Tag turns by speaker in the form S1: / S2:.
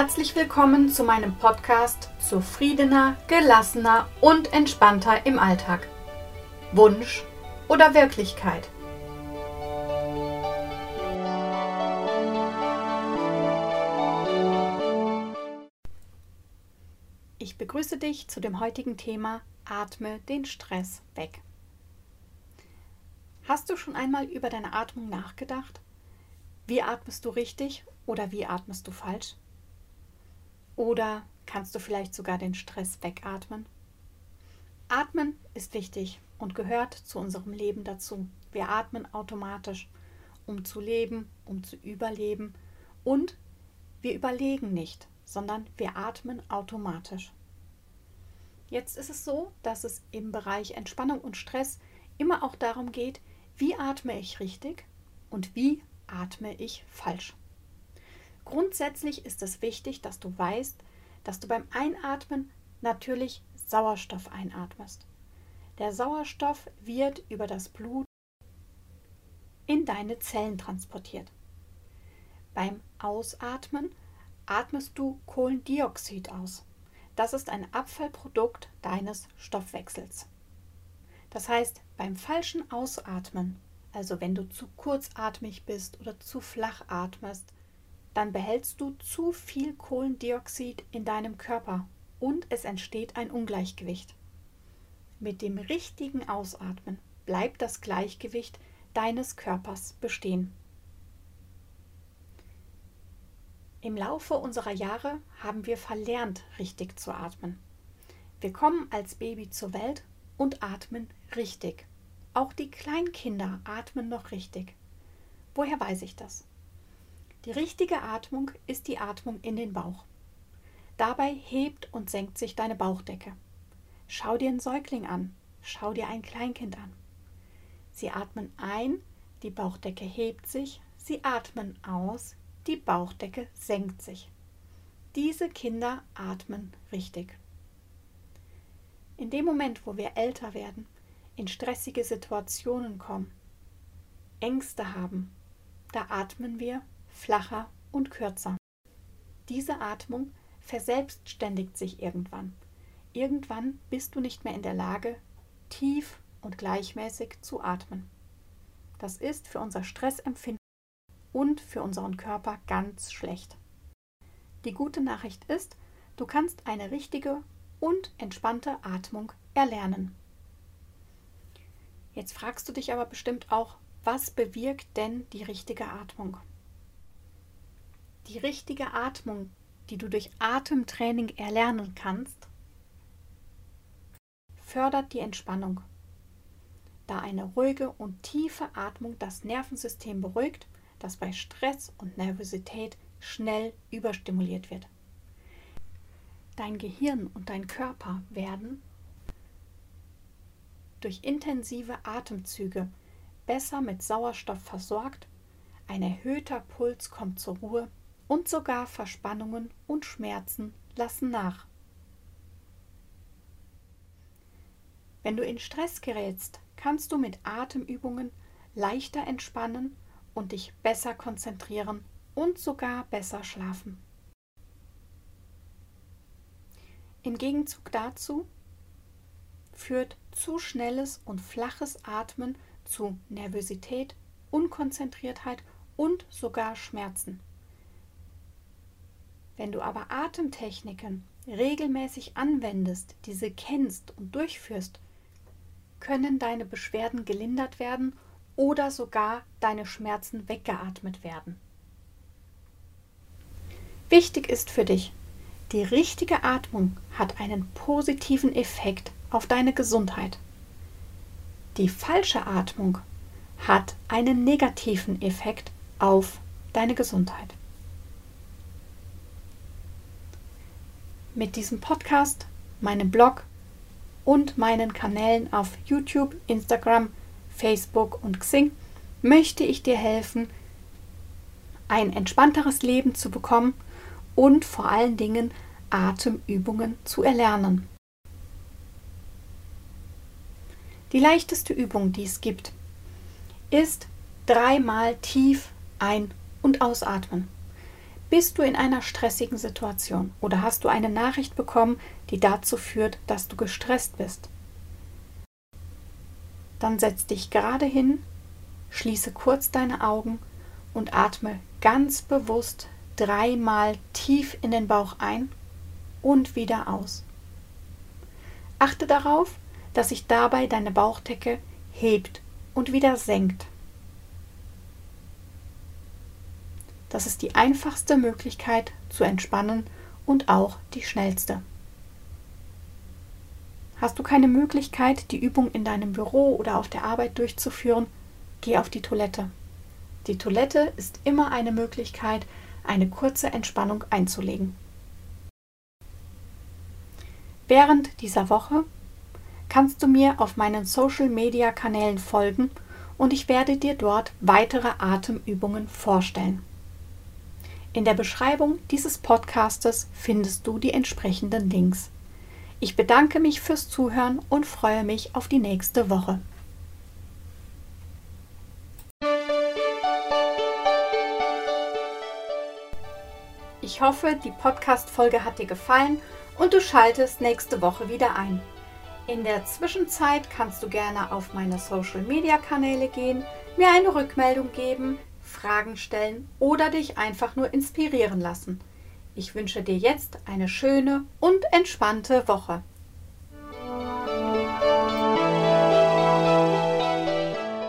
S1: Herzlich willkommen zu meinem Podcast Zufriedener, gelassener und entspannter im Alltag. Wunsch oder Wirklichkeit? Ich begrüße dich zu dem heutigen Thema Atme den Stress weg. Hast du schon einmal über deine Atmung nachgedacht? Wie atmest du richtig oder wie atmest du falsch? Oder kannst du vielleicht sogar den Stress wegatmen? Atmen ist wichtig und gehört zu unserem Leben dazu. Wir atmen automatisch, um zu leben, um zu überleben und wir überlegen nicht, sondern wir atmen automatisch. Jetzt ist es so, dass es im Bereich Entspannung und Stress immer auch darum geht, wie atme ich richtig und wie atme ich falsch. Grundsätzlich ist es wichtig, dass du weißt, dass du beim Einatmen natürlich Sauerstoff einatmest. Der Sauerstoff wird über das Blut in deine Zellen transportiert. Beim Ausatmen atmest du Kohlendioxid aus. Das ist ein Abfallprodukt deines Stoffwechsels. Das heißt, beim falschen Ausatmen, also wenn du zu kurzatmig bist oder zu flach atmest, dann behältst du zu viel Kohlendioxid in deinem Körper und es entsteht ein Ungleichgewicht. Mit dem richtigen Ausatmen bleibt das Gleichgewicht deines Körpers bestehen. Im Laufe unserer Jahre haben wir verlernt, richtig zu atmen. Wir kommen als Baby zur Welt und atmen richtig. Auch die Kleinkinder atmen noch richtig. Woher weiß ich das? Die richtige Atmung ist die Atmung in den Bauch. Dabei hebt und senkt sich deine Bauchdecke. Schau dir einen Säugling an, schau dir ein Kleinkind an. Sie atmen ein, die Bauchdecke hebt sich, sie atmen aus, die Bauchdecke senkt sich. Diese Kinder atmen richtig. In dem Moment, wo wir älter werden, in stressige Situationen kommen, Ängste haben, da atmen wir flacher und kürzer. Diese Atmung verselbstständigt sich irgendwann. Irgendwann bist du nicht mehr in der Lage, tief und gleichmäßig zu atmen. Das ist für unser Stressempfinden und für unseren Körper ganz schlecht. Die gute Nachricht ist, du kannst eine richtige und entspannte Atmung erlernen. Jetzt fragst du dich aber bestimmt auch, was bewirkt denn die richtige Atmung? Die richtige Atmung, die du durch Atemtraining erlernen kannst, fördert die Entspannung, da eine ruhige und tiefe Atmung das Nervensystem beruhigt, das bei Stress und Nervosität schnell überstimuliert wird. Dein Gehirn und dein Körper werden durch intensive Atemzüge besser mit Sauerstoff versorgt, ein erhöhter Puls kommt zur Ruhe und sogar Verspannungen und Schmerzen lassen nach. Wenn du in Stress gerätst, kannst du mit Atemübungen leichter entspannen und dich besser konzentrieren und sogar besser schlafen. Im Gegenzug dazu führt zu schnelles und flaches Atmen zu Nervosität, Unkonzentriertheit und sogar Schmerzen. Wenn du aber Atemtechniken regelmäßig anwendest, diese kennst und durchführst, können deine Beschwerden gelindert werden oder sogar deine Schmerzen weggeatmet werden. Wichtig ist für dich, die richtige Atmung hat einen positiven Effekt auf deine Gesundheit. Die falsche Atmung hat einen negativen Effekt auf deine Gesundheit. Mit diesem Podcast, meinem Blog und meinen Kanälen auf YouTube, Instagram, Facebook und Xing möchte ich dir helfen, ein entspannteres Leben zu bekommen und vor allen Dingen Atemübungen zu erlernen. Die leichteste Übung, die es gibt, ist dreimal tief ein- und ausatmen. Bist du in einer stressigen Situation oder hast du eine Nachricht bekommen, die dazu führt, dass du gestresst bist? Dann setz dich gerade hin, schließe kurz deine Augen und atme ganz bewusst dreimal tief in den Bauch ein und wieder aus. Achte darauf, dass sich dabei deine Bauchdecke hebt und wieder senkt. Das ist die einfachste Möglichkeit zu entspannen und auch die schnellste. Hast du keine Möglichkeit, die Übung in deinem Büro oder auf der Arbeit durchzuführen, geh auf die Toilette. Die Toilette ist immer eine Möglichkeit, eine kurze Entspannung einzulegen. Während dieser Woche kannst du mir auf meinen Social-Media-Kanälen folgen und ich werde dir dort weitere Atemübungen vorstellen. In der Beschreibung dieses Podcastes findest du die entsprechenden Links. Ich bedanke mich fürs Zuhören und freue mich auf die nächste Woche. Ich hoffe, die Podcast-Folge hat dir gefallen und du schaltest nächste Woche wieder ein. In der Zwischenzeit kannst du gerne auf meine Social-Media-Kanäle gehen, mir eine Rückmeldung geben, Fragen stellen oder dich einfach nur inspirieren lassen. Ich wünsche dir jetzt eine schöne und entspannte Woche.